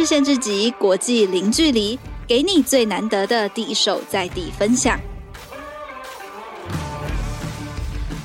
日线之集，国际零距离，给你最难得的第一手在地分享。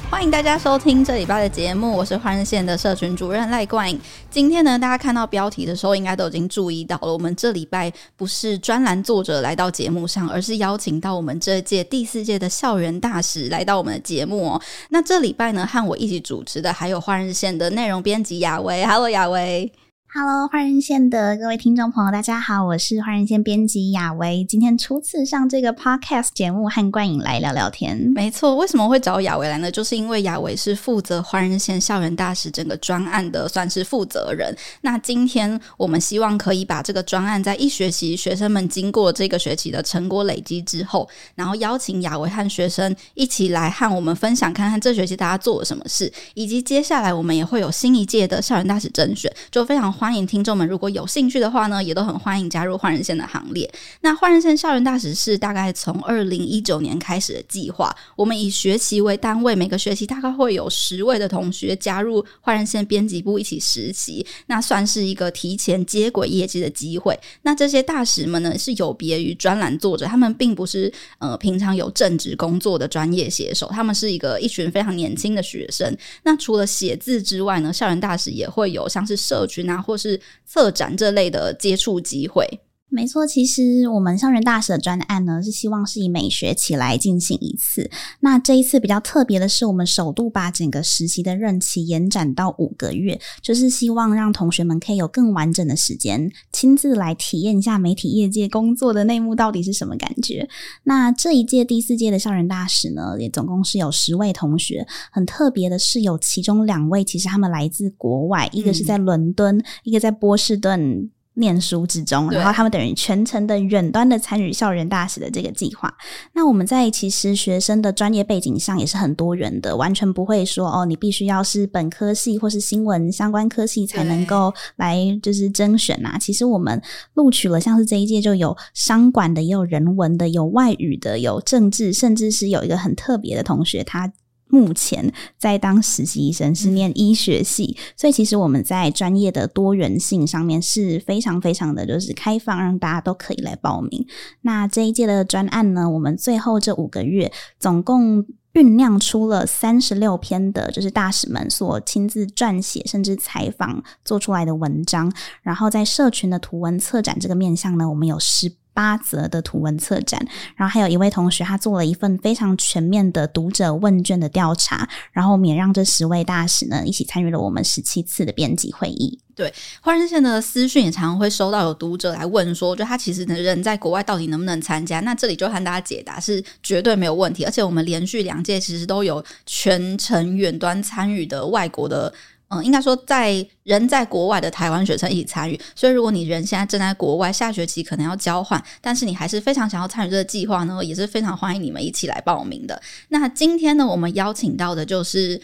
欢迎大家收听这礼拜的节目，我是换日线的社群主任赖冠颖。今天呢，大家看到标题的时候，应该都已经注意到了。我们这礼拜不是专栏作者来到节目上，而是邀请到我们这届第四届的校园大使来到我们的节目哦。那这礼拜呢，和我一起主持的还有换日线的内容编辑雅薇。Hello，雅薇。Hello，换日线的各位听众朋友，大家好，我是换日线编辑雅薇。今天初次上这个 Podcast 节目，和冠颖来聊聊天。没错，为什么会找雅薇来呢？就是因为雅薇是负责换日线校园大使整个专案的，算是负责人。那今天我们希望可以把这个专案在一学期学生们经过这个学期的成果累积之后，然后邀请雅薇和学生一起来和我们分享，看看这学期大家做了什么事，以及接下来我们也会有新一届的校园大使甄选，就非常欢。欢迎听众们，如果有兴趣的话呢，也都很欢迎加入换人线的行列。那换人线校园大使是大概从二零一九年开始的计划，我们以学期为单位，每个学期大概会有十位的同学加入换人线编辑部一起实习，那算是一个提前接轨业绩的机会。那这些大使们呢，是有别于专栏作者，他们并不是呃平常有正职工作的专业写手，他们是一个一群非常年轻的学生。那除了写字之外呢，校园大使也会有像是社群啊或或是策展这类的接触机会。没错，其实我们校园大使的专案呢，是希望是以每学期来进行一次。那这一次比较特别的是，我们首度把整个实习的任期延展到五个月，就是希望让同学们可以有更完整的时间，亲自来体验一下媒体业界工作的内幕到底是什么感觉。那这一届第四届的校园大使呢，也总共是有十位同学。很特别的是，有其中两位其实他们来自国外，一个是在伦敦，嗯、一个在波士顿。念书之中，然后他们等于全程的远端的参与校园大使的这个计划。那我们在其实学生的专业背景上也是很多元的，完全不会说哦，你必须要是本科系或是新闻相关科系才能够来就是甄选啊。其实我们录取了，像是这一届就有商管的，也有人文的，有外语的，有政治，甚至是有一个很特别的同学他。目前在当实习医生，是念医学系，所以其实我们在专业的多元性上面是非常非常的就是开放，让大家都可以来报名。那这一届的专案呢，我们最后这五个月总共酝酿出了三十六篇的，就是大使们所亲自撰写甚至采访做出来的文章，然后在社群的图文策展这个面向呢，我们有十。八则的图文策展，然后还有一位同学，他做了一份非常全面的读者问卷的调查，然后我们也让这十位大使呢一起参与了我们十七次的编辑会议。对，换日线的私讯也常常会收到有读者来问说，就他其实的人在国外到底能不能参加？那这里就和大家解答是绝对没有问题，而且我们连续两届其实都有全程远端参与的外国的。嗯，应该说，在人在国外的台湾学生一起参与，所以如果你人现在正在国外，下学期可能要交换，但是你还是非常想要参与这个计划呢，也是非常欢迎你们一起来报名的。那今天呢，我们邀请到的就是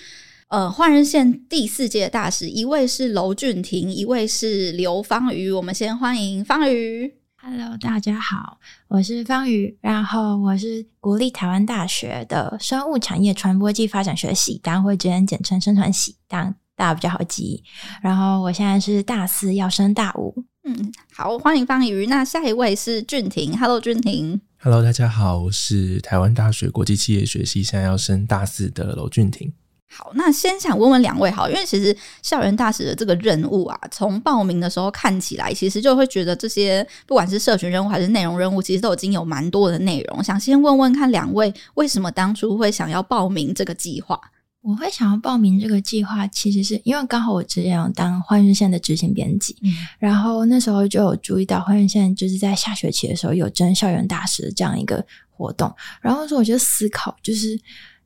呃换日线第四届大使，一位是娄俊廷，一位是刘芳瑜。我们先欢迎芳瑜。Hello，大家好，我是芳瑜，然后我是国立台湾大学的生物产业传播暨发展学系，大家会直接简称生传系，当大家比较好记。然后我现在是大四，要升大五。嗯，好，欢迎方瑜。那下一位是俊廷，Hello，俊廷。Hello，大家好，我是台湾大学国际企业学系，现在要升大四的娄俊廷。好，那先想问问两位，好，因为其实校园大使的这个任务啊，从报名的时候看起来，其实就会觉得这些不管是社群任务还是内容任务，其实都已经有蛮多的内容。想先问问看两位，为什么当初会想要报名这个计划？我会想要报名这个计划，其实是因为刚好我之前有当换日线的执行编辑，嗯，然后那时候就有注意到换日线就是在下学期的时候有征校园大使的这样一个活动，然后说我就思考，就是，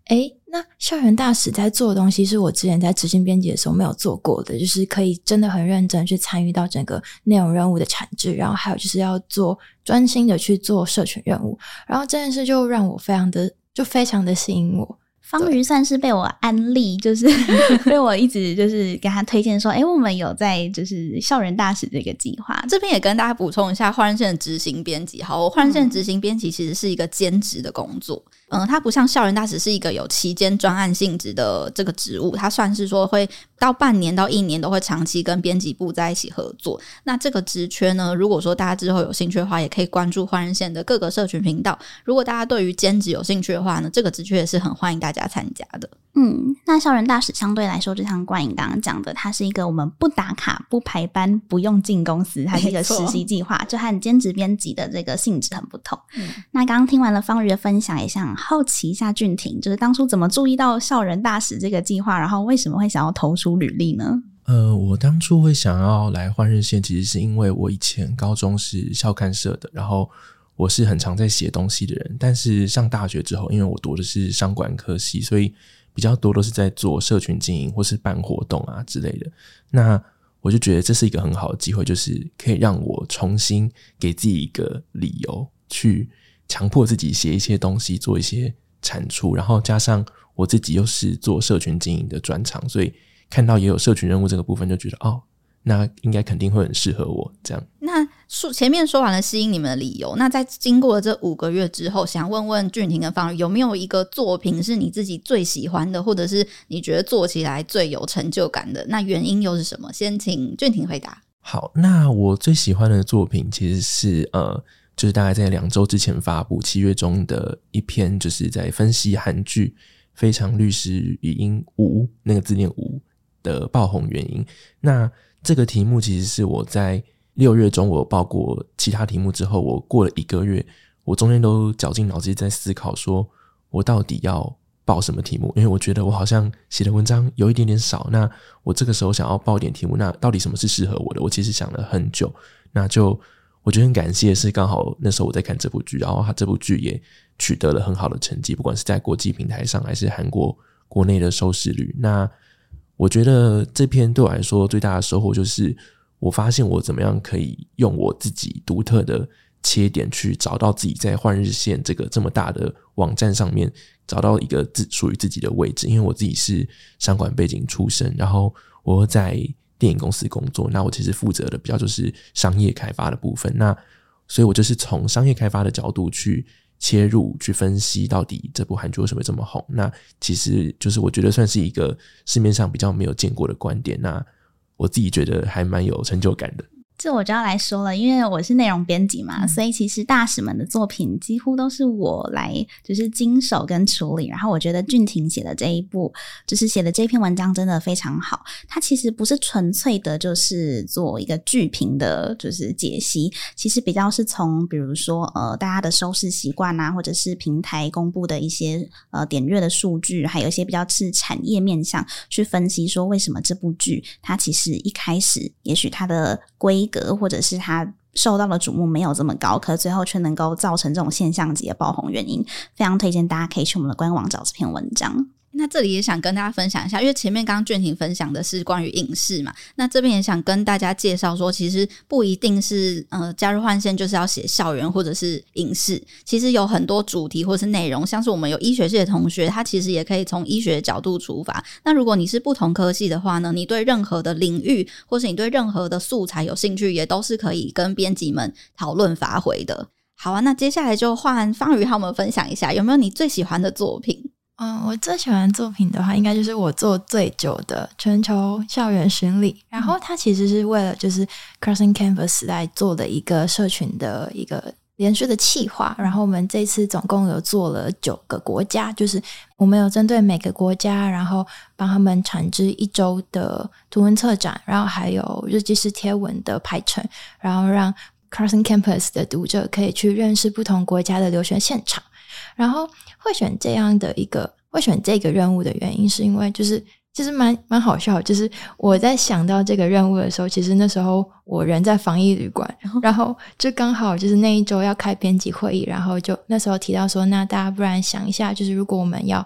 诶，那校园大使在做的东西是我之前在执行编辑的时候没有做过的，就是可以真的很认真去参与到整个内容任务的产制，然后还有就是要做专心的去做社群任务，然后这件事就让我非常的就非常的吸引我。方瑜算是被我安利，就是 被我一直就是给他推荐说，哎、欸，我们有在就是校园大使这个计划。这边也跟大家补充一下，换人线的执行编辑，好，我换人线执行编辑其实是一个兼职的工作。嗯，它不像校园大使是一个有期间专案性质的这个职务，它算是说会到半年到一年都会长期跟编辑部在一起合作。那这个职缺呢，如果说大家之后有兴趣的话，也可以关注换日线的各个社群频道。如果大家对于兼职有兴趣的话呢，这个职缺也是很欢迎大家参加的。嗯，那校园大使相对来说，就像冠颖刚刚讲的，它是一个我们不打卡、不排班、不用进公司，它是一个实习计划，就和兼职编辑的这个性质很不同。嗯，那刚刚听完了方瑜的分享，也想好奇一下俊廷，就是当初怎么注意到校园大使这个计划，然后为什么会想要投出履历呢？呃，我当初会想要来换日线，其实是因为我以前高中是校刊社的，然后我是很常在写东西的人，但是上大学之后，因为我读的是商管科系，所以比较多都是在做社群经营或是办活动啊之类的，那我就觉得这是一个很好的机会，就是可以让我重新给自己一个理由，去强迫自己写一些东西，做一些产出，然后加上我自己又是做社群经营的专长，所以看到也有社群任务这个部分，就觉得哦。那应该肯定会很适合我这样。那说前面说完了吸引你们的理由，那在经过了这五个月之后，想问问俊廷跟方宇，有没有一个作品是你自己最喜欢的，或者是你觉得做起来最有成就感的？那原因又是什么？先请俊廷回答。好，那我最喜欢的作品其实是呃，就是大概在两周之前发布，七月中的一篇，就是在分析韩剧《非常律师禹英吴》那个字念吴的爆红原因。那这个题目其实是我在六月中我报过其他题目之后，我过了一个月，我中间都绞尽脑汁在思考，说我到底要报什么题目？因为我觉得我好像写的文章有一点点少。那我这个时候想要报点题目，那到底什么是适合我的？我其实想了很久。那就我觉得很感谢，是刚好那时候我在看这部剧，然后他这部剧也取得了很好的成绩，不管是在国际平台上，还是韩国国内的收视率。那我觉得这篇对我来说最大的收获就是，我发现我怎么样可以用我自己独特的切点去找到自己在换日线这个这么大的网站上面找到一个自属于自己的位置。因为我自己是商管背景出身，然后我在电影公司工作，那我其实负责的比较就是商业开发的部分。那所以我就是从商业开发的角度去。切入去分析到底这部韩剧为什么这么红？那其实就是我觉得算是一个市面上比较没有见过的观点。那我自己觉得还蛮有成就感的。这我就要来说了，因为我是内容编辑嘛，所以其实大使们的作品几乎都是我来就是经手跟处理。然后我觉得俊廷写的这一部，就是写的这篇文章真的非常好。它其实不是纯粹的，就是做一个剧评的，就是解析。其实比较是从比如说呃大家的收视习惯啊，或者是平台公布的一些呃点阅的数据，还有一些比较是产业面向去分析，说为什么这部剧它其实一开始也许它的规或者是他受到的瞩目没有这么高，可最后却能够造成这种现象级的爆红原因，非常推荐大家可以去我们的官网找这篇文章。那这里也想跟大家分享一下，因为前面刚刚俊廷分享的是关于影视嘛，那这边也想跟大家介绍说，其实不一定是呃加入换线就是要写校园或者是影视，其实有很多主题或是内容，像是我们有医学系的同学，他其实也可以从医学角度出发。那如果你是不同科系的话呢，你对任何的领域或是你对任何的素材有兴趣，也都是可以跟编辑们讨论发挥的。好啊，那接下来就换方瑜和我们分享一下，有没有你最喜欢的作品？嗯，我最喜欢的作品的话，应该就是我做最久的全球校园巡礼。然后它其实是为了就是 Crossing Campus 来做的一个社群的一个连续的企划。然后我们这次总共有做了九个国家，就是我们有针对每个国家，然后帮他们产制一周的图文策展，然后还有日记式贴文的排程，然后让 Crossing Campus 的读者可以去认识不同国家的留学现场。然后会选这样的一个，会选这个任务的原因，是因为就是其实蛮蛮好笑，就是我在想到这个任务的时候，其实那时候我人在防疫旅馆，然后就刚好就是那一周要开编辑会议，然后就那时候提到说，那大家不然想一下，就是如果我们要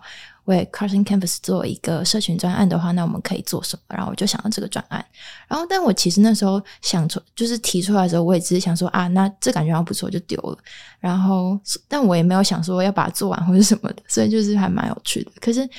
为 Carson Campus 做一个社群专案的话，那我们可以做什么？然后我就想到这个专案。然后，但我其实那时候想出，就是提出来的时候，我也只是想说啊，那这感觉还不错，就丢了。然后，但我也没有想说要把它做完或者什么的，所以就是还蛮有趣的。可是，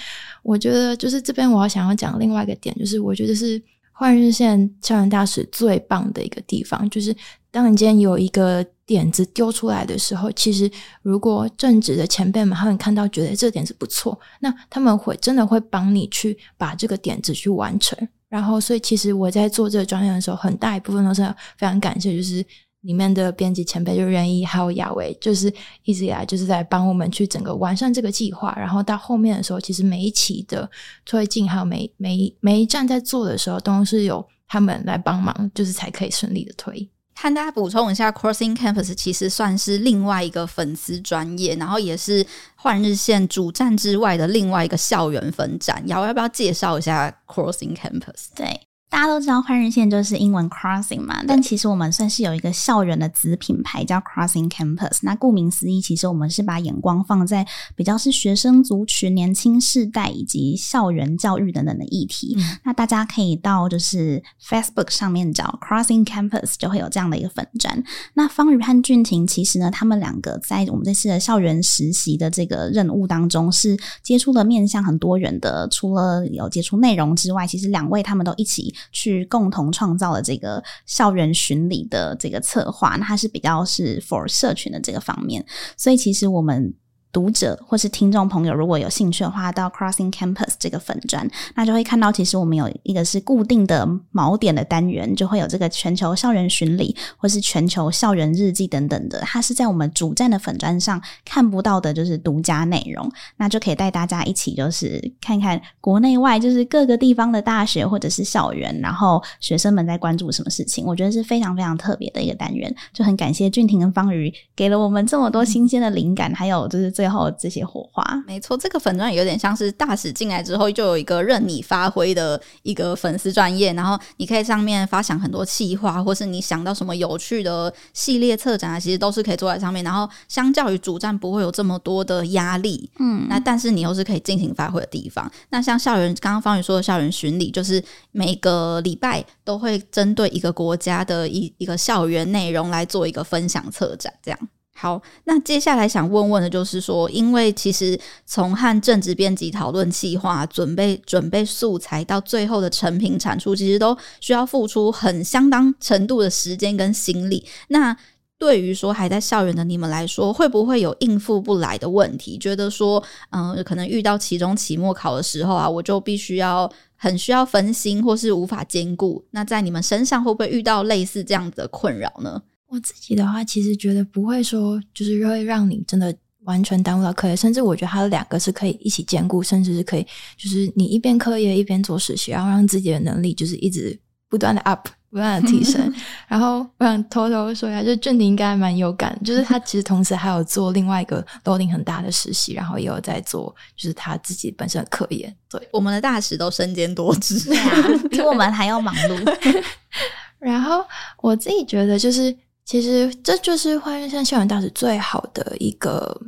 我觉得就是这边我要想要讲另外一个点，就是我觉得是换日线校园大使最棒的一个地方，就是当你今天有一个。点子丢出来的时候，其实如果正直的前辈们他们看到觉得这点子不错，那他们会真的会帮你去把这个点子去完成。然后，所以其实我在做这个专业的时候，很大一部分都是非常感谢，就是里面的编辑前辈就愿意还有雅维，就是一直以来就是在帮我们去整个完善这个计划。然后到后面的时候，其实每一期的推进还有每每每一站在做的时候，都是有他们来帮忙，就是才可以顺利的推。和大家补充一下，Crossing Campus 其实算是另外一个粉丝专业，然后也是换日线主站之外的另外一个校园分站。瑶要不要介绍一下 Crossing Campus？对。大家都知道换日线就是英文 crossing 嘛，但其实我们算是有一个校园的子品牌叫 Crossing Campus。那顾名思义，其实我们是把眼光放在比较是学生族群、年轻世代以及校园教育等等的议题。嗯、那大家可以到就是 Facebook 上面找 Crossing Campus，就会有这样的一个粉站。那方宇和俊廷其实呢，他们两个在我们这次的校园实习的这个任务当中，是接触了面向很多人的。除了有接触内容之外，其实两位他们都一起。去共同创造了这个校园巡礼的这个策划，那它是比较是 for 社群的这个方面，所以其实我们。读者或是听众朋友，如果有兴趣的话，到 Crossing Campus 这个粉专，那就会看到，其实我们有一个是固定的锚点的单元，就会有这个全球校园巡礼，或是全球校园日记等等的。它是在我们主站的粉专上看不到的，就是独家内容。那就可以带大家一起，就是看看国内外，就是各个地方的大学或者是校园，然后学生们在关注什么事情。我觉得是非常非常特别的一个单元，就很感谢俊廷跟方瑜给了我们这么多新鲜的灵感，还有就是。最后这些火花，没错，这个粉钻有点像是大使进来之后就有一个任你发挥的一个粉丝专业，然后你可以上面发想很多企划，或是你想到什么有趣的系列策展啊，其实都是可以坐在上面。然后相较于主站不会有这么多的压力，嗯，那但是你又是可以尽情发挥的地方。那像校园，刚刚方宇说的校园巡礼，就是每个礼拜都会针对一个国家的一一个校园内容来做一个分享策展，这样。好，那接下来想问问的就是说，因为其实从和正职编辑讨论计划、准备准备素材到最后的成品产出，其实都需要付出很相当程度的时间跟心力。那对于说还在校园的你们来说，会不会有应付不来的问题？觉得说，嗯、可能遇到期中、期末考的时候啊，我就必须要很需要分心，或是无法兼顾。那在你们身上会不会遇到类似这样子的困扰呢？我自己的话，其实觉得不会说，就是会让你真的完全耽误到课业，甚至我觉得它的两个是可以一起兼顾，甚至是可以，就是你一边课业一边做实习，然后让自己的能力就是一直不断的 up，不断的提升。然后我想偷偷说一下，就俊廷应该还蛮有感，就是他其实同时还有做另外一个 loading 很大的实习，然后也有在做就是他自己本身的科研。对，我们的大使都身兼多职，比我们还要忙碌。然后我自己觉得就是。其实这就是花园山校园大使最好的一个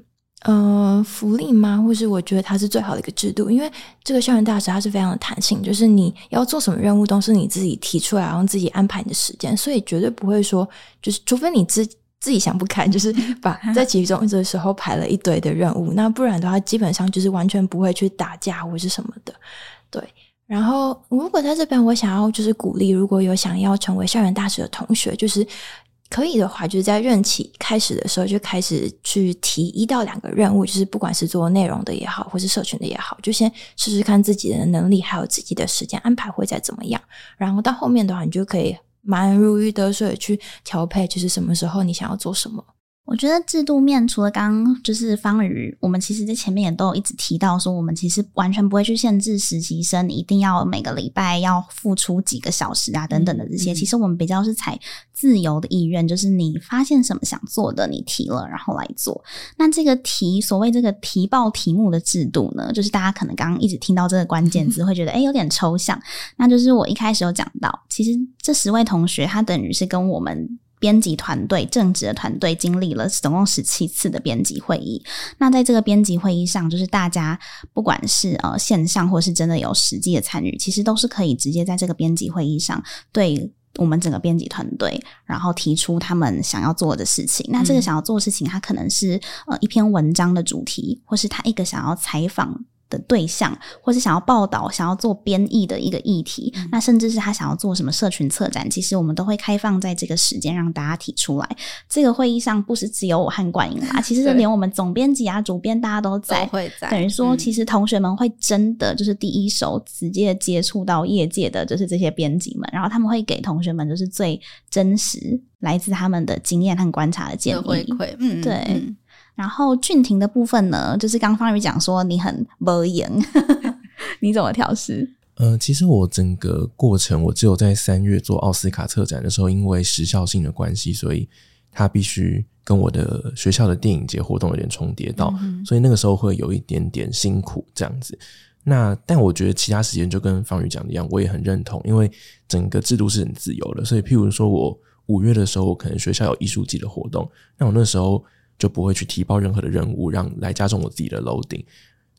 呃福利吗？或是我觉得它是最好的一个制度，因为这个校园大使它是非常的弹性，就是你要做什么任务都是你自己提出来，然后自己安排你的时间，所以绝对不会说就是除非你自自己想不开，就是把 在其中的时候排了一堆的任务，那不然的话基本上就是完全不会去打架或是什么的。对，然后如果在这边我想要就是鼓励，如果有想要成为校园大使的同学，就是。可以的话，就是在任期开始的时候就开始去提一到两个任务，就是不管是做内容的也好，或是社群的也好，就先试试看自己的能力，还有自己的时间安排会再怎么样。然后到后面的话，你就可以蛮如鱼得水去调配，就是什么时候你想要做什么。我觉得制度面除了刚刚就是方宇，我们其实在前面也都有一直提到说，我们其实完全不会去限制实习生，一定要每个礼拜要付出几个小时啊等等的这些。嗯、其实我们比较是采自由的意愿，就是你发现什么想做的，你提了然后来做。那这个提所谓这个提报题目的制度呢，就是大家可能刚刚一直听到这个关键字，会觉得诶有点抽象。那就是我一开始有讲到，其实这十位同学他等于是跟我们。编辑团队正职的团队经历了总共十七次的编辑会议。那在这个编辑会议上，就是大家不管是呃线上或是真的有实际的参与，其实都是可以直接在这个编辑会议上对我们整个编辑团队，然后提出他们想要做的事情。那这个想要做的事情，它可能是呃一篇文章的主题，或是他一个想要采访的对象，或是想要报道、想要做编译的一个议题，嗯、那甚至是他想要做什么社群策展，其实我们都会开放在这个时间让大家提出来。这个会议上不是只有我和冠英啦，其实是连我们总编辑啊、主编大家都在，都会在。等于说，其实同学们会真的就是第一手直接接触到业界的，就是这些编辑们，然后他们会给同学们就是最真实来自他们的经验和观察的建议回馈。嗯，对。嗯然后俊廷的部分呢，就是刚方宇讲说你很无言，你怎么调试？呃，其实我整个过程，我只有在三月做奥斯卡策展的时候，因为时效性的关系，所以他必须跟我的学校的电影节活动有点重叠到，嗯、所以那个时候会有一点点辛苦这样子。那但我觉得其他时间就跟方宇讲的一样，我也很认同，因为整个制度是很自由的，所以譬如说我五月的时候，我可能学校有艺术季的活动，那我那时候。就不会去提报任何的任务，让来加重我自己的楼顶。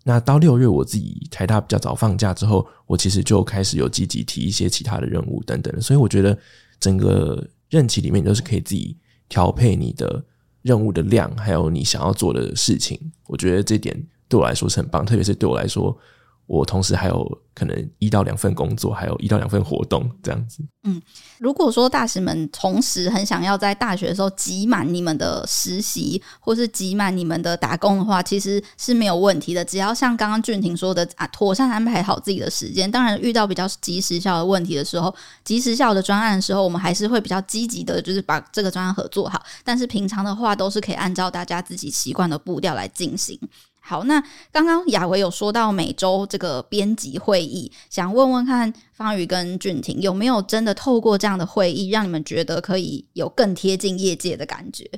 那到六月，我自己台大比较早放假之后，我其实就开始有积极提一些其他的任务等等。所以我觉得整个任期里面你都是可以自己调配你的任务的量，还有你想要做的事情。我觉得这点对我来说是很棒，特别是对我来说。我同时还有可能一到两份工作，还有一到两份活动这样子。嗯，如果说大使们同时很想要在大学的时候挤满你们的实习，或是挤满你们的打工的话，其实是没有问题的。只要像刚刚俊廷说的啊，妥善安排好自己的时间。当然，遇到比较急时效的问题的时候，急时效的专案的时候，我们还是会比较积极的，就是把这个专案合作好。但是平常的话，都是可以按照大家自己习惯的步调来进行。好，那刚刚雅维有说到每周这个编辑会议，想问问看方宇跟俊廷有没有真的透过这样的会议，让你们觉得可以有更贴近业界的感觉？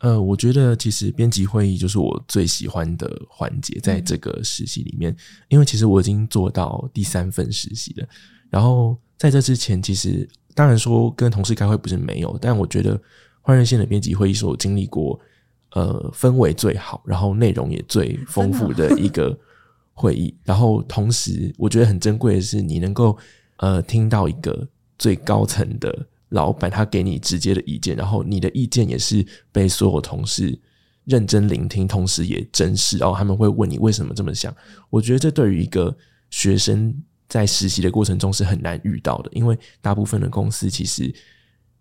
呃，我觉得其实编辑会议就是我最喜欢的环节，在这个实习里面，嗯、因为其实我已经做到第三份实习了。然后在这之前，其实当然说跟同事开会不是没有，但我觉得换日线的编辑会议是我经历过。呃，氛围最好，然后内容也最丰富的一个 会议。然后同时，我觉得很珍贵的是，你能够呃听到一个最高层的老板他给你直接的意见，然后你的意见也是被所有同事认真聆听，同时也珍视。然后他们会问你为什么这么想。我觉得这对于一个学生在实习的过程中是很难遇到的，因为大部分的公司其实。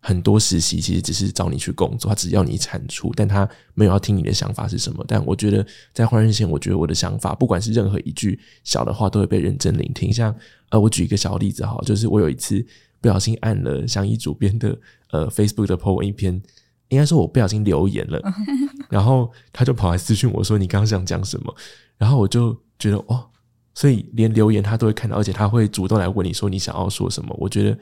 很多实习其实只是找你去工作，他只要你产出，但他没有要听你的想法是什么。但我觉得在换日线，我觉得我的想法，不管是任何一句小的话，都会被认真聆听。像呃，我举一个小例子哈，就是我有一次不小心按了相宜主编的呃 Facebook 的 po 文一篇，应该说我不小心留言了，然后他就跑来私讯我说，你刚刚想讲什么？然后我就觉得哦，所以连留言他都会看到，而且他会主动来问你说你想要说什么？我觉得。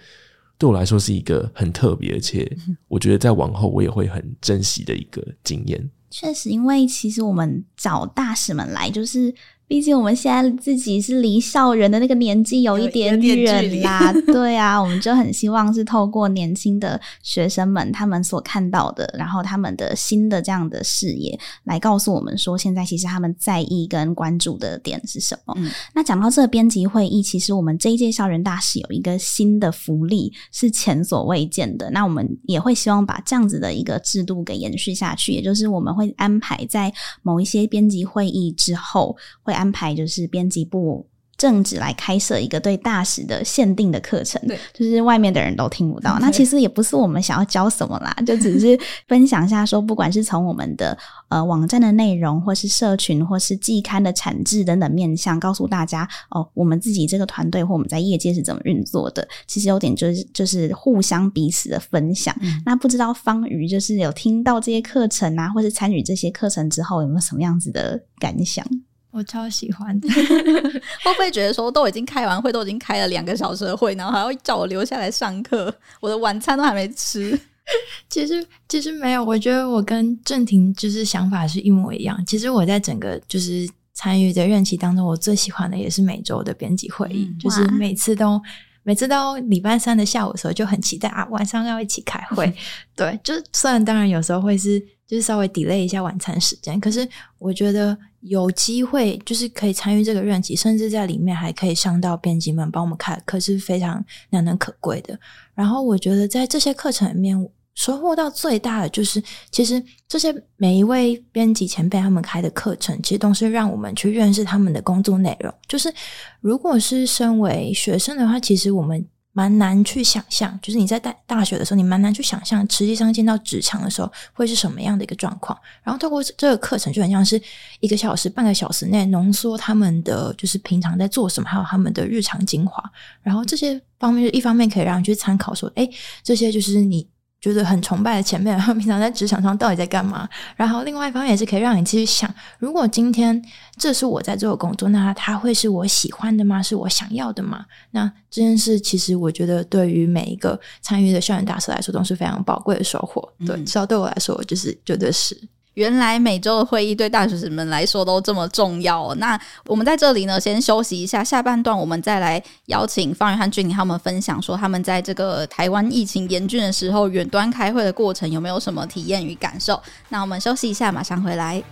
对我来说是一个很特别，而且我觉得在往后我也会很珍惜的一个经验。确实，因为其实我们找大使们来就是。毕竟我们现在自己是离校园的那个年纪有一点远啦，对啊，我们就很希望是透过年轻的学生们他们所看到的，然后他们的新的这样的视野来告诉我们说，现在其实他们在意跟关注的点是什么。嗯，那讲到这个编辑会议，其实我们这一届校园大使有一个新的福利是前所未见的。那我们也会希望把这样子的一个制度给延续下去，也就是我们会安排在某一些编辑会议之后会。安排就是编辑部正职来开设一个对大使的限定的课程，对，就是外面的人都听不到。那其实也不是我们想要教什么啦，就只是分享一下说，不管是从我们的呃网站的内容，或是社群，或是季刊的产制等等面向，告诉大家哦，我们自己这个团队或我们在业界是怎么运作的。其实有点就是就是互相彼此的分享。嗯、那不知道方瑜就是有听到这些课程啊，或是参与这些课程之后，有没有什么样子的感想？我超喜欢的，会不会觉得说都已经开完会，都已经开了两个小时的会，然后还要叫我留下来上课，我的晚餐都还没吃。其实其实没有，我觉得我跟郑婷就是想法是一模一样。其实我在整个就是参与的任期当中，我最喜欢的也是每周的编辑会议，嗯、就是每次都每次到礼拜三的下午的时候就很期待啊，晚上要一起开会。对，就虽然当然有时候会是就是稍微 delay 一下晚餐时间，可是我觉得有机会就是可以参与这个任期，甚至在里面还可以上到编辑们帮我们开课，是非常难能可贵的。然后我觉得在这些课程里面。收获到最大的就是，其实这些每一位编辑前辈他们开的课程，其实都是让我们去认识他们的工作内容。就是如果是身为学生的话，其实我们蛮难去想象，就是你在大大学的时候，你蛮难去想象，实际上见到职场的时候会是什么样的一个状况。然后透过这个课程，就很像是一个小时、半个小时内浓缩他们的就是平常在做什么，还有他们的日常精华。然后这些方面，就一方面可以让你去参考，说，诶，这些就是你。觉得很崇拜的前辈，然后平常在职场上到底在干嘛？然后另外一方面也是可以让你继续想：如果今天这是我在做的工作，那它会是我喜欢的吗？是我想要的吗？那这件事其实我觉得对于每一个参与的校园大使来说都是非常宝贵的收获。对，至少对我来说，就是绝对是。原来每周的会议对大学生们来说都这么重要。那我们在这里呢，先休息一下，下半段我们再来邀请方宇和俊宁他们分享，说他们在这个台湾疫情严峻的时候，远端开会的过程有没有什么体验与感受？那我们休息一下，马上回来。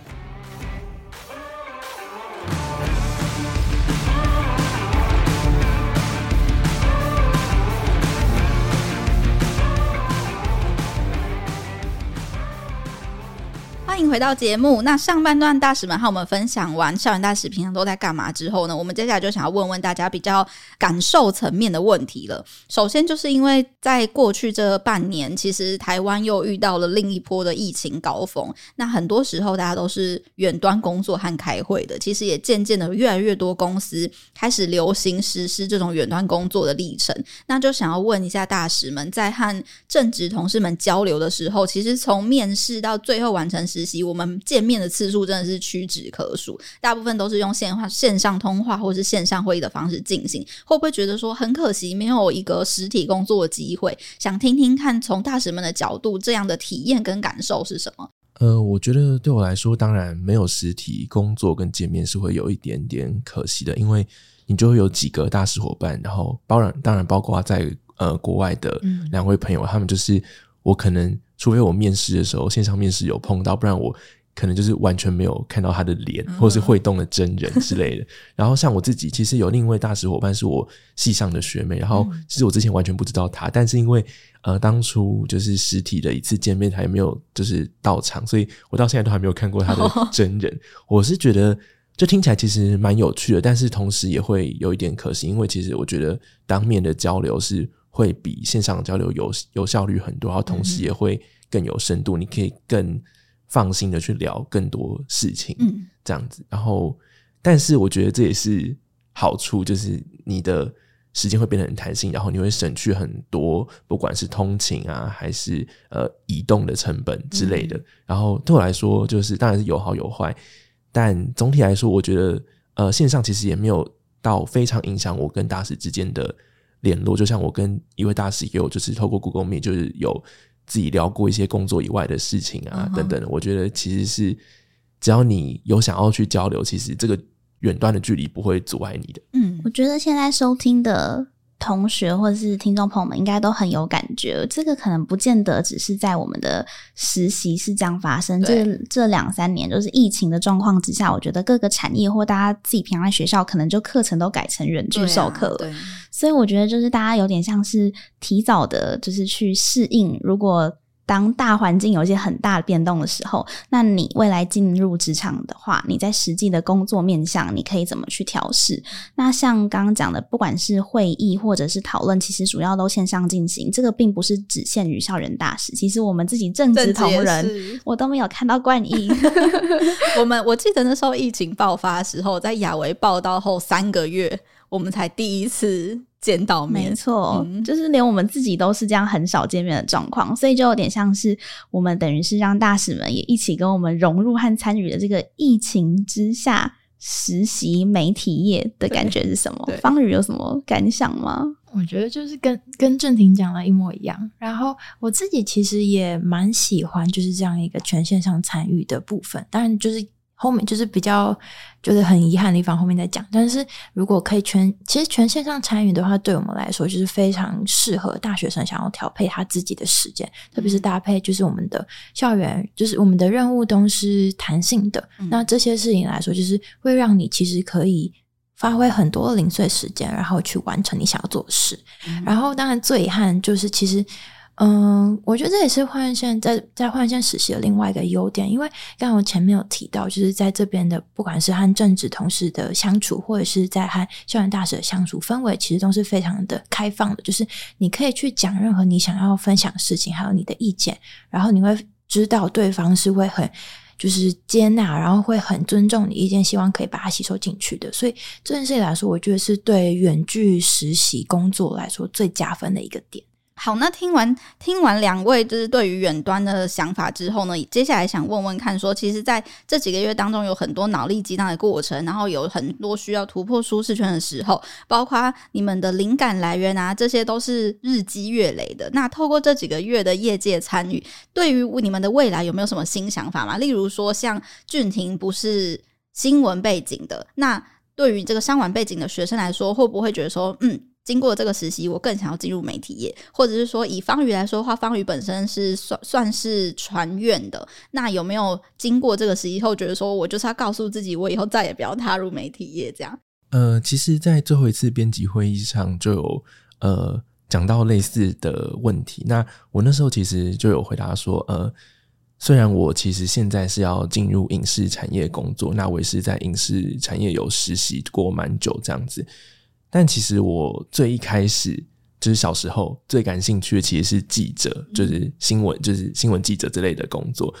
欢迎回到节目。那上半段大使们和我们分享完校园大使平常都在干嘛之后呢，我们接下来就想要问问大家比较感受层面的问题了。首先，就是因为在过去这半年，其实台湾又遇到了另一波的疫情高峰。那很多时候大家都是远端工作和开会的，其实也渐渐的越来越多公司开始流行实施这种远端工作的历程。那就想要问一下大使们，在和正职同事们交流的时候，其实从面试到最后完成实习。我们见面的次数真的是屈指可数，大部分都是用线话、线上通话或是线上会议的方式进行。会不会觉得说很可惜，没有一个实体工作的机会？想听听看，从大使们的角度，这样的体验跟感受是什么？呃，我觉得对我来说，当然没有实体工作跟见面是会有一点点可惜的，因为你就会有几个大使伙伴，然后包然当然包括在呃国外的两位朋友，嗯、他们就是我可能。除非我面试的时候线上面试有碰到，不然我可能就是完全没有看到他的脸，或是会动的真人之类的。然后像我自己，其实有另一位大使伙伴是我系上的学妹，然后其实我之前完全不知道她，但是因为呃当初就是实体的一次见面，她也没有就是到场，所以我到现在都还没有看过她的真人。我是觉得就听起来其实蛮有趣的，但是同时也会有一点可惜，因为其实我觉得当面的交流是。会比线上交流有有效率很多，然后同时也会更有深度，嗯、你可以更放心的去聊更多事情，嗯，这样子。然后，但是我觉得这也是好处，就是你的时间会变得很弹性，然后你会省去很多，不管是通勤啊，还是呃移动的成本之类的。嗯、然后对我来说，就是当然是有好有坏，但总体来说，我觉得呃线上其实也没有到非常影响我跟大使之间的。联络，就像我跟一位大使也有，就是透过 Google Meet，就是有自己聊过一些工作以外的事情啊，等等。我觉得其实是只要你有想要去交流，其实这个远端的距离不会阻碍你的。嗯，我觉得现在收听的。同学或者是听众朋友们应该都很有感觉，这个可能不见得只是在我们的实习是这样发生。这这两三年就是疫情的状况之下，我觉得各个产业或大家自己平常在学校可能就课程都改成远距授课了。所以我觉得就是大家有点像是提早的，就是去适应。如果当大环境有一些很大的变动的时候，那你未来进入职场的话，你在实际的工作面向，你可以怎么去调试？那像刚刚讲的，不管是会议或者是讨论，其实主要都线上进行。这个并不是只限于校园大使，其实我们自己正职同仁，我都没有看到冠英。我们我记得那时候疫情爆发的时候，在亚维报道后三个月，我们才第一次。见到面，没错，嗯、就是连我们自己都是这样很少见面的状况，所以就有点像是我们等于是让大使们也一起跟我们融入和参与的这个疫情之下实习媒体业的感觉是什么？方宇有什么感想吗？我觉得就是跟跟正廷讲的一模一样，然后我自己其实也蛮喜欢就是这样一个全线上参与的部分，当然就是。后面就是比较就是很遗憾的地方，后面再讲。但是如果可以全，其实全线上参与的话，对我们来说就是非常适合大学生想要调配他自己的时间，特别是搭配就是我们的校园，就是我们的任务都是弹性的。嗯、那这些事情来说，就是会让你其实可以发挥很多零碎时间，然后去完成你想要做的事。嗯、然后当然最遗憾就是其实。嗯，我觉得这也是换日线在在换日线实习的另外一个优点，因为刚刚我前面有提到，就是在这边的不管是和正职同事的相处，或者是在和校园大使的相处氛围，其实都是非常的开放的，就是你可以去讲任何你想要分享的事情，还有你的意见，然后你会知道对方是会很就是接纳，然后会很尊重你意见，希望可以把它吸收进去的。所以这件事情来说，我觉得是对远距实习工作来说最加分的一个点。好，那听完听完两位就是对于远端的想法之后呢，接下来想问问看说，其实在这几个月当中有很多脑力激荡的过程，然后有很多需要突破舒适圈的时候，包括你们的灵感来源啊，这些都是日积月累的。那透过这几个月的业界参与，对于你们的未来有没有什么新想法吗？例如说，像俊廷不是新闻背景的，那对于这个商管背景的学生来说，会不会觉得说，嗯？经过这个实习，我更想要进入媒体业，或者是说以方瑜来说的话，方瑜本身是算算是传院的，那有没有经过这个实习后，觉得说我就是要告诉自己，我以后再也不要踏入媒体业这样？呃，其实，在最后一次编辑会议上就有呃讲到类似的问题，那我那时候其实就有回答说，呃，虽然我其实现在是要进入影视产业工作，那我也是在影视产业有实习过蛮久这样子。但其实我最一开始就是小时候最感兴趣的其实是记者，就是新闻，就是新闻记者之类的工作。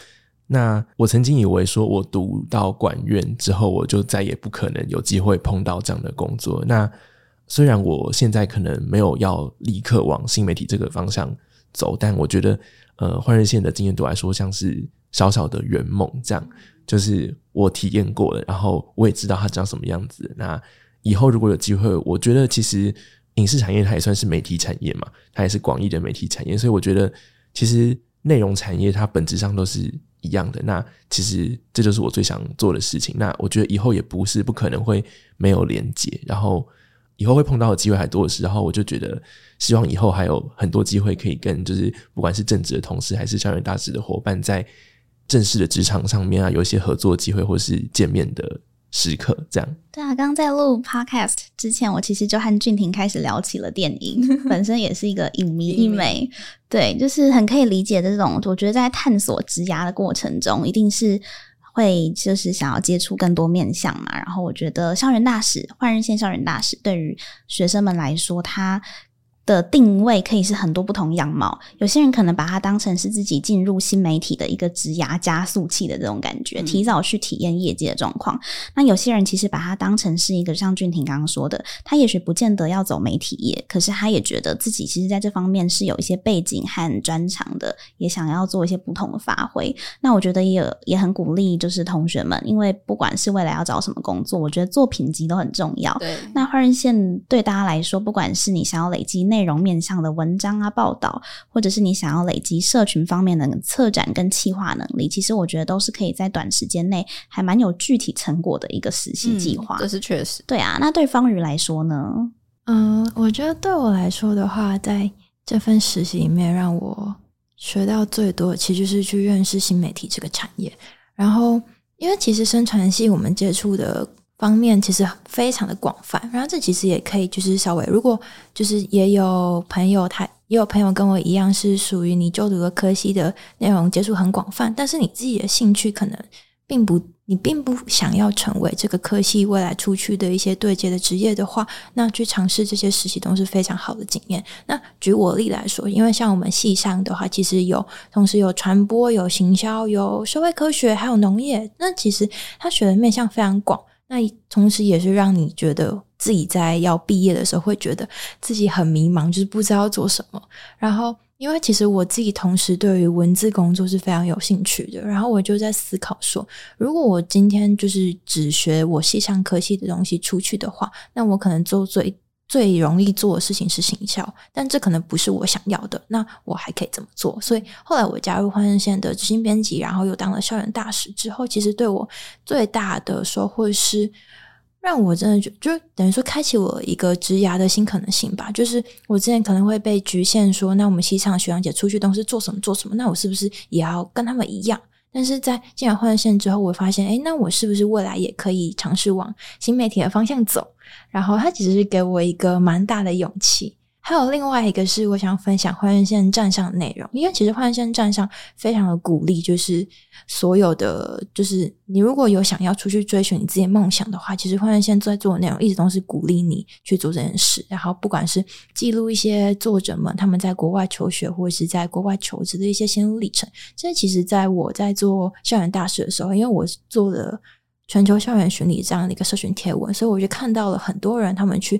那我曾经以为说，我读到管院之后，我就再也不可能有机会碰到这样的工作。那虽然我现在可能没有要立刻往新媒体这个方向走，但我觉得，呃，换日线的经验对我来说像是小小的圆梦，这样就是我体验过了，然后我也知道它长什么样子。那以后如果有机会，我觉得其实影视产业它也算是媒体产业嘛，它也是广义的媒体产业，所以我觉得其实内容产业它本质上都是一样的。那其实这就是我最想做的事情。那我觉得以后也不是不可能会没有连接，然后以后会碰到的机会还多的时候，我就觉得希望以后还有很多机会可以跟就是不管是正职的同事还是校园大使的伙伴，在正式的职场上面啊，有一些合作机会或是见面的。时刻这样。对啊，刚刚在录 podcast 之前，我其实就和俊廷开始聊起了电影，本身也是一个影迷一枚，对，就是很可以理解这种。我觉得在探索职涯的过程中，一定是会就是想要接触更多面向嘛。然后我觉得校园大使，换日线校园大使，对于学生们来说，他。的定位可以是很多不同样貌，有些人可能把它当成是自己进入新媒体的一个职涯加速器的这种感觉，提早去体验业界的状况。嗯。那有些人其实把它当成是一个像俊廷刚刚说的，他也许不见得要走媒体业，可是他也觉得自己其实在这方面是有一些背景和专长的，也想要做一些不同的发挥。那我觉得也也很鼓励，就是同学们，因为不管是未来要找什么工作，我觉得作品集都很重要。对，那换人线对大家来说，不管是你想要累积内内容面向的文章啊、报道，或者是你想要累积社群方面的策展跟企划能力，其实我觉得都是可以在短时间内还蛮有具体成果的一个实习计划。嗯，这是确实。对啊，那对方瑜来说呢？嗯，我觉得对我来说的话，在这份实习里面，让我学到最多的，其实就是去认识新媒体这个产业。然后，因为其实生传系我们接触的。方面其实非常的广泛，然后这其实也可以就是稍微，如果就是也有朋友他也有朋友跟我一样是属于你就读的科系的内容接触很广泛，但是你自己的兴趣可能并不，你并不想要成为这个科系未来出去的一些对接的职业的话，那去尝试这些实习都是非常好的经验。那举我例来说，因为像我们系上的话，其实有同时有传播、有行销、有社会科学，还有农业，那其实他学的面向非常广。那同时也是让你觉得自己在要毕业的时候，会觉得自己很迷茫，就是不知道做什么。然后，因为其实我自己同时对于文字工作是非常有兴趣的，然后我就在思考说，如果我今天就是只学我系上科系的东西出去的话，那我可能做最最容易做的事情是行销，但这可能不是我想要的。那我还可以怎么做？所以后来我加入换日线的执行编辑，然后又当了校园大使之后，其实对我最大的收获是，让我真的就就等于说开启我一个职涯的新可能性吧。就是我之前可能会被局限说，那我们西厂学长姐出去都是做什么做什么，那我是不是也要跟他们一样？但是在进来换线之后，我发现，哎，那我是不是未来也可以尝试往新媒体的方向走？然后他其实是给我一个蛮大的勇气。还有另外一个是我想分享换日线站上的内容，因为其实换日线站上非常的鼓励，就是所有的，就是你如果有想要出去追寻你自己的梦想的话，其实换日线在做的内容一直都是鼓励你去做这件事。然后不管是记录一些作者们他们在国外求学或者是在国外求职的一些心路历程，这其实在我在做校园大使的时候，因为我做了全球校园巡礼这样的一个社群贴文，所以我就看到了很多人他们去。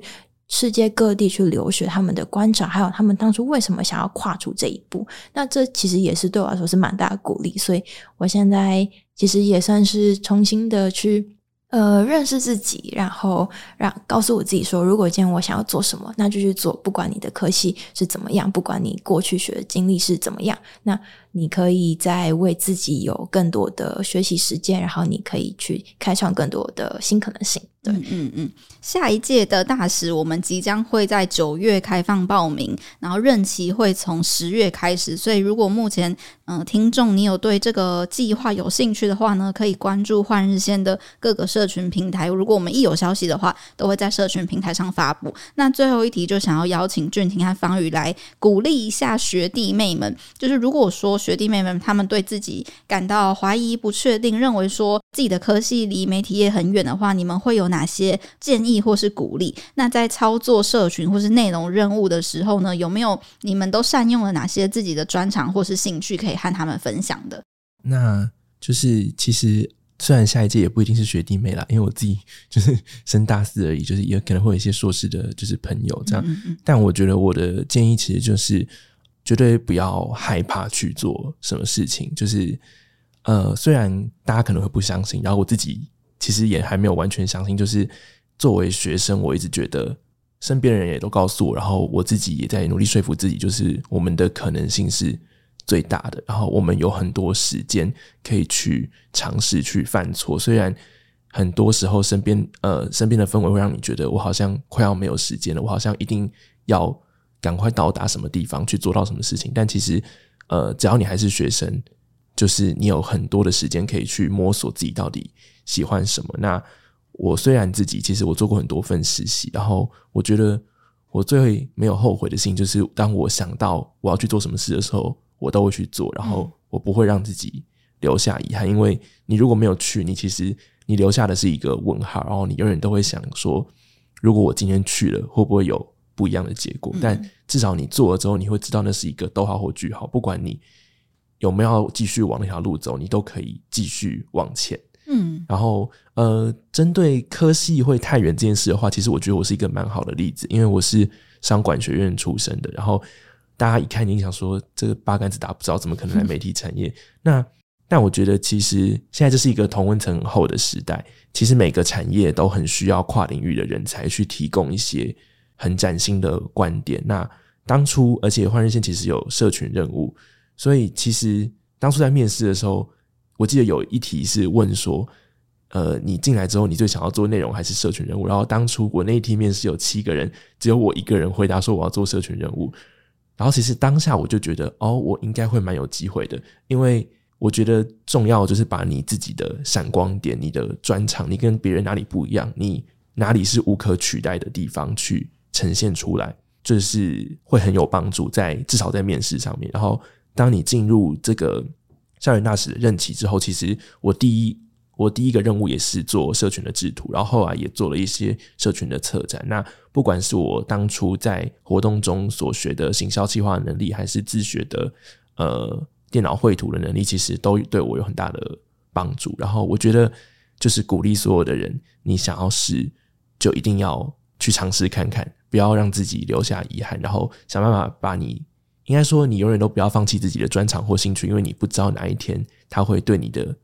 世界各地去留学，他们的观察，还有他们当初为什么想要跨出这一步，那这其实也是对我来说是蛮大的鼓励。所以我现在其实也算是重新的去呃认识自己，然后让告诉我自己说，如果今天我想要做什么，那就去做，不管你的科系是怎么样，不管你过去学的经历是怎么样，那你可以再为自己有更多的学习时间，然后你可以去开创更多的新可能性。对，嗯嗯。下一届的大使，我们即将会在九月开放报名，然后任期会从十月开始。所以，如果目前嗯、听众你有对这个计划有兴趣的话呢，可以关注换日线的各个社群平台。如果我们一有消息的话，都会在社群平台上发布。那最后一题就想要邀请俊廷和方宇来鼓励一下学弟妹们，就是如果说学弟妹们他们对自己感到怀疑、不确定，认为说自己的科系离媒体业很远的话，你们会有哪些建议？或是鼓励，那在操作社群或是内容任务的时候呢，有没有你们都善用了哪些自己的专长或是兴趣可以和他们分享的？那就是其实虽然下一届也不一定是学弟妹啦，因为我自己 就是升大四而已，就是也可能会有一些硕士的，就是朋友这样。嗯嗯，但我觉得我的建议其实就是绝对不要害怕去做什么事情，就是呃，虽然大家可能会不相信，然后我自己其实也还没有完全相信，就是。作为学生，我一直觉得身边的人也都告诉我，然后我自己也在努力说服自己，就是我们的可能性是最大的，然后我们有很多时间可以去尝试去犯错。虽然很多时候身边呃身边的氛围会让你觉得我好像快要没有时间了，我好像一定要赶快到达什么地方去做到什么事情，但其实呃只要你还是学生，就是你有很多的时间可以去摸索自己到底喜欢什么。那我虽然自己其实我做过很多份实习，然后我觉得我最没有后悔的事情就是，当我想到我要去做什么事的时候，我都会去做，然后我不会让自己留下遗憾。因为你如果没有去，你其实你留下的是一个问号，然后你永远都会想说，如果我今天去了，会不会有不一样的结果？但至少你做了之后，你会知道那是一个逗号或句号，不管你有没有继续往那条路走，你都可以继续往前。嗯，然后呃，针对科系会太远这件事的话，其实我觉得我是一个蛮好的例子，因为我是商管学院出身的。然后大家一看，你想说这个八竿子打不着，怎么可能来媒体产业？嗯、那但我觉得，其实现在这是一个同温层很厚的时代，其实每个产业都很需要跨领域的人才去提供一些很崭新的观点。那当初，而且换日线其实有社群任务，所以其实当初在面试的时候。我记得有一题是问说，呃，你进来之后，你最想要做内容还是社群任务？然后当初我那一题面试有七个人，只有我一个人回答说我要做社群任务。然后其实当下我就觉得，哦，我应该会蛮有机会的，因为我觉得重要就是把你自己的闪光点、你的专长、你跟别人哪里不一样、你哪里是无可取代的地方去呈现出来，就是会很有帮助在，至少在面试上面。然后当你进入这个。校园大使的任期之后，其实我第一我第一个任务也是做社群的制图，然后后来也做了一些社群的策展。那不管是我当初在活动中所学的行销计划能力，还是自学的呃电脑绘图的能力，其实都对我有很大的帮助。然后我觉得就是鼓励所有的人，你想要试就一定要去尝试看看，不要让自己留下遗憾，然后想办法把你。应该说，你永远都不要放弃自己的专长或兴趣，因为你不知道哪一天它会对你的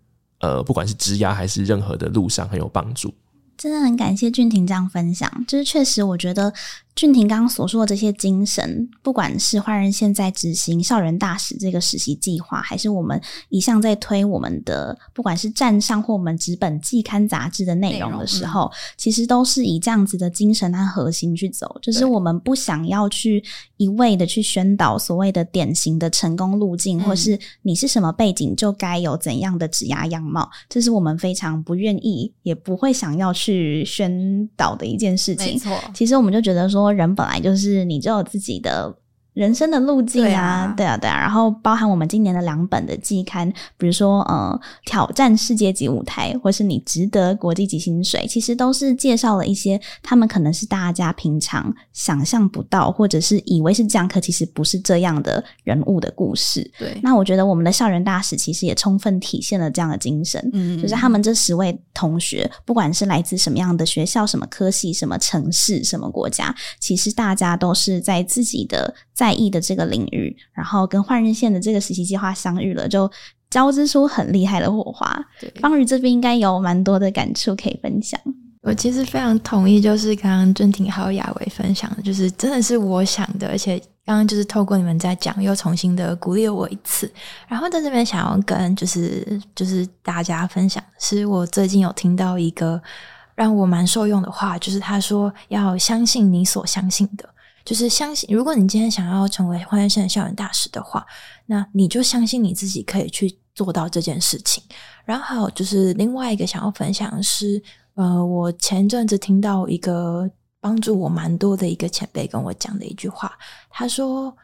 呃，不管是职涯还是任何的路上很有帮助。真的很感谢俊廷这样分享，就是确实我觉得俊廷刚刚所说的这些精神，不管是换日线在执行校园大使这个实习计划，还是我们一向在推我们的，不管是站上或我们纸本季刊杂志的内容的时候，嗯、其实都是以这样子的精神和核心去走。就是我们不想要去一味的去宣导所谓的典型的成功路径，嗯、或是你是什么背景就该有怎样的职涯样貌，这是我们非常不愿意，也不会想要去宣导的一件事情。没错，其实我们就觉得说。人本来就是你只有自己的人生的路径啊，对啊，对啊。然后包含我们今年的两本的季刊，比如说呃，挑战世界级舞台，或是你值得国际级薪水，其实都是介绍了一些他们可能是大家平常想象不到，或者是以为是这样，可其实不是这样的人物的故事。对，那我觉得我们的校园大使其实也充分体现了这样的精神，嗯，就是他们这十位同学，不管是来自什么样的学校、什么科系、什么城市、什么国家，其实大家都是在自己的。在意的这个领域，然后跟换日线的这个实习计划相遇了，就交织出很厉害的火花。方宇这边应该有蛮多的感触可以分享。我其实非常同意，就是刚刚郑婷还有雅维分享的，就是真的是我想的，而且刚刚就是透过你们在讲，又重新的鼓励了我一次。然后在这边想要跟就是就是大家分享，是我最近有听到一个让我蛮受用的话，就是他说要相信你所相信的。就是相信，如果你今天想要成为换日线的校园大使的话，那你就相信你自己可以去做到这件事情。然后还有就是另外一个想要分享的是，呃，我前阵子听到一个帮助我蛮多的一个前辈跟我讲的一句话，他说：“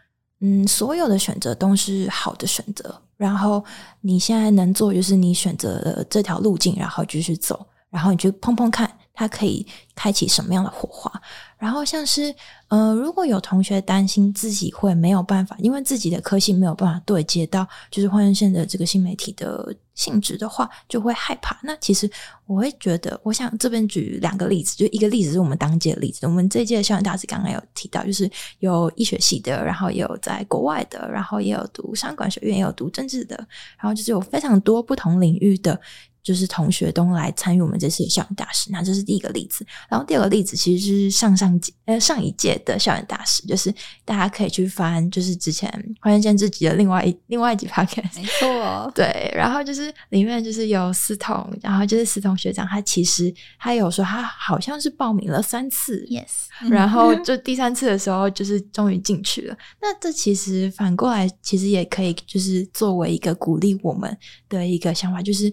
嗯，所有的选择都是好的选择，然后你现在能做就是你选择了这条路径，然后继续走，然后你去碰碰看，它可以开启什么样的火花。”然后像是，呃，如果有同学担心自己会没有办法，因为自己的科系没有办法对接到就是换日线的这个新媒体的性质的话，就会害怕。那其实我会觉得，我想这边举两个例子，就一个例子是我们当届的例子。我们这一届的校园大使刚刚有提到，就是有医学系的，然后也有在国外的，然后也有读商管学院，也有读政治的，然后就是有非常多不同领域的。就是同学都来参与我们这次的校园大使，那这是第一个例子。然后第二个例子其实是上上届呃上一届的校园大使，就是大家可以去翻，就是之前换日线自己的另外一另外一集 podcast，没错，对。然后就是里面就是有思彤，然后就是思彤学长，他其实他有说他好像是报名了三次，yes，然后就第三次的时候就是终于进去了。那这其实反过来其实也可以就是作为一个鼓励我们的一个想法，就是。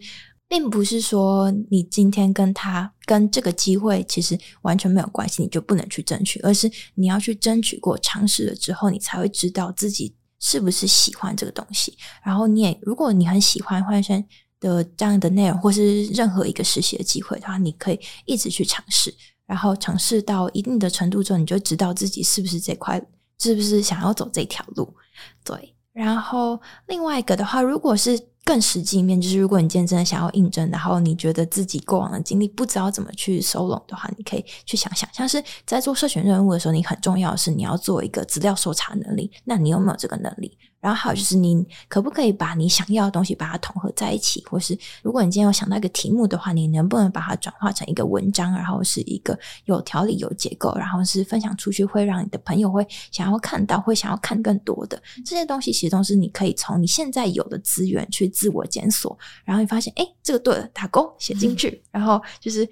并不是说你今天跟他跟这个机会其实完全没有关系，你就不能去争取，而是你要去争取过、尝试了之后，你才会知道自己是不是喜欢这个东西。然后你也，如果你很喜欢换生的这样的内容，或是任何一个实习的机会的话，你可以一直去尝试，然后尝试到一定的程度之后，你就知道自己是不是这块，是不是想要走这条路。对，然后另外一个的话，如果是。更实际一面就是，如果你今天真的想要应征，然后你觉得自己过往的经历不知道怎么去收拢的话，你可以去想想，像是在做社群任务的时候，你很重要的是你要做一个资料搜查能力，那你有没有这个能力？然后还有就是，你可不可以把你想要的东西把它统合在一起？或是如果你今天有想到一个题目的话，你能不能把它转化成一个文章，然后是一个有条理、有结构，然后是分享出去会让你的朋友会想要看到，会想要看更多的这些东西，其实都是你可以从你现在有的资源去自我检索，然后你发现，哎，这个对了，打勾写进 去，然后就是。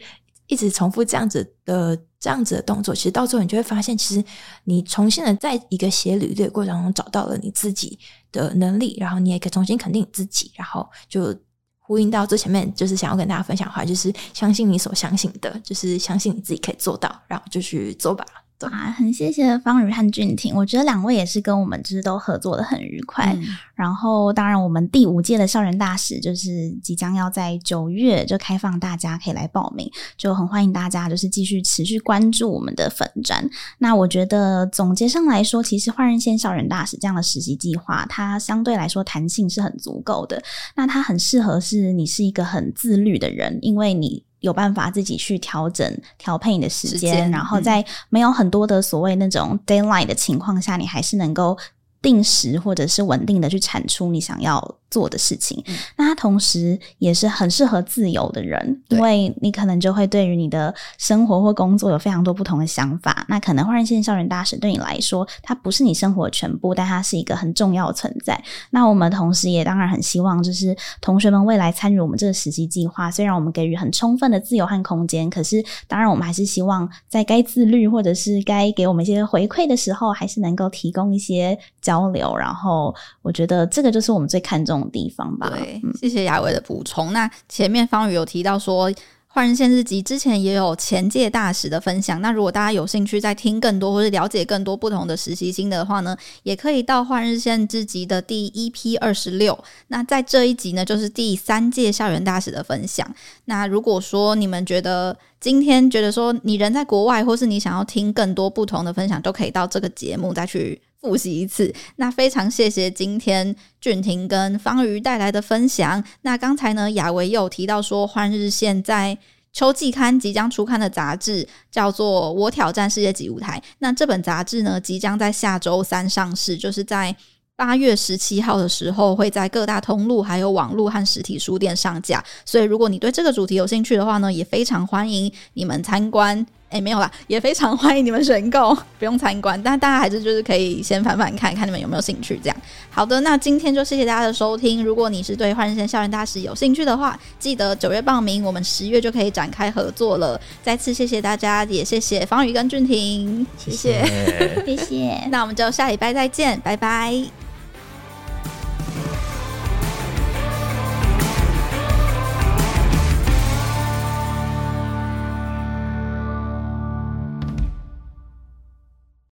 一直重复这样子的这样子的动作，其实到最后你就会发现，其实你重新的在一个写履历的过程中找到了你自己的能力，然后你也可以重新肯定你自己，然后就呼应到最前面，就是想要跟大家分享的话，就是相信你所相信的，就是相信你自己可以做到，然后就去做吧。啊，很谢谢方宇和俊廷，我觉得两位也是跟我们就是都合作的很愉快。嗯、然后，当然我们第五届的校园大使就是即将要在九月就开放，大家可以来报名，就很欢迎大家就是继续持续关注我们的粉专。那我觉得总结上来说，其实换日线校园大使这样的实习计划，它相对来说弹性是很足够的。那它很适合是你是一个很自律的人，因为你。有办法自己去调整、调配你的时间，时间然后在没有很多的所谓那种 d a y l i g h t 的情况下，嗯、你还是能够定时或者是稳定的去产出你想要做的事情。嗯、那他同时也是很适合自由的人，因为你可能就会对于你的生活或工作有非常多不同的想法。那可能换日线校园大使对你来说，它不是你生活的全部，但它是一个很重要的存在。那我们同时也当然很希望，就是同学们未来参与我们这个实习计划，虽然我们给予很充分的自由和空间，可是当然我们还是希望在该自律或者是该给我们一些回馈的时候，还是能够提供一些交流。然后我觉得这个就是我们最看重的地方吧。对，谢谢雅伟的补充。那前面方宇有提到说，换日线日集之前也有前届大使的分享。那如果大家有兴趣再听更多或是了解更多不同的实习心得的话呢，也可以到换日线日集的第一批二十六。那在这一集呢，就是第三届校园大使的分享。那如果说你们觉得今天觉得说你人在国外，或是你想要听更多不同的分享，都可以到这个节目再去复习一次。那非常谢谢今天俊廷跟方瑜带来的分享。那刚才呢，雅维又有提到说，换日线在秋季刊即将出刊的杂志叫做《我挑战世界级舞台》。那这本杂志呢，即将在下周三上市，就是在八月十七号的时候，会在各大通路、还有网络和实体书店上架。所以，如果你对这个主题有兴趣的话呢，也非常欢迎你们参观。哎，没有啦，也非常欢迎你们选购，不用参观，但大家还是就是可以先翻翻看看你们有没有兴趣。这样，好的，那今天就谢谢大家的收听。如果你是对换日线校园大使有兴趣的话，记得九月报名，我们十月就可以展开合作了。再次谢谢大家，也谢谢方宇跟俊廷，谢谢，谢谢。那我们就下礼拜再见，拜拜。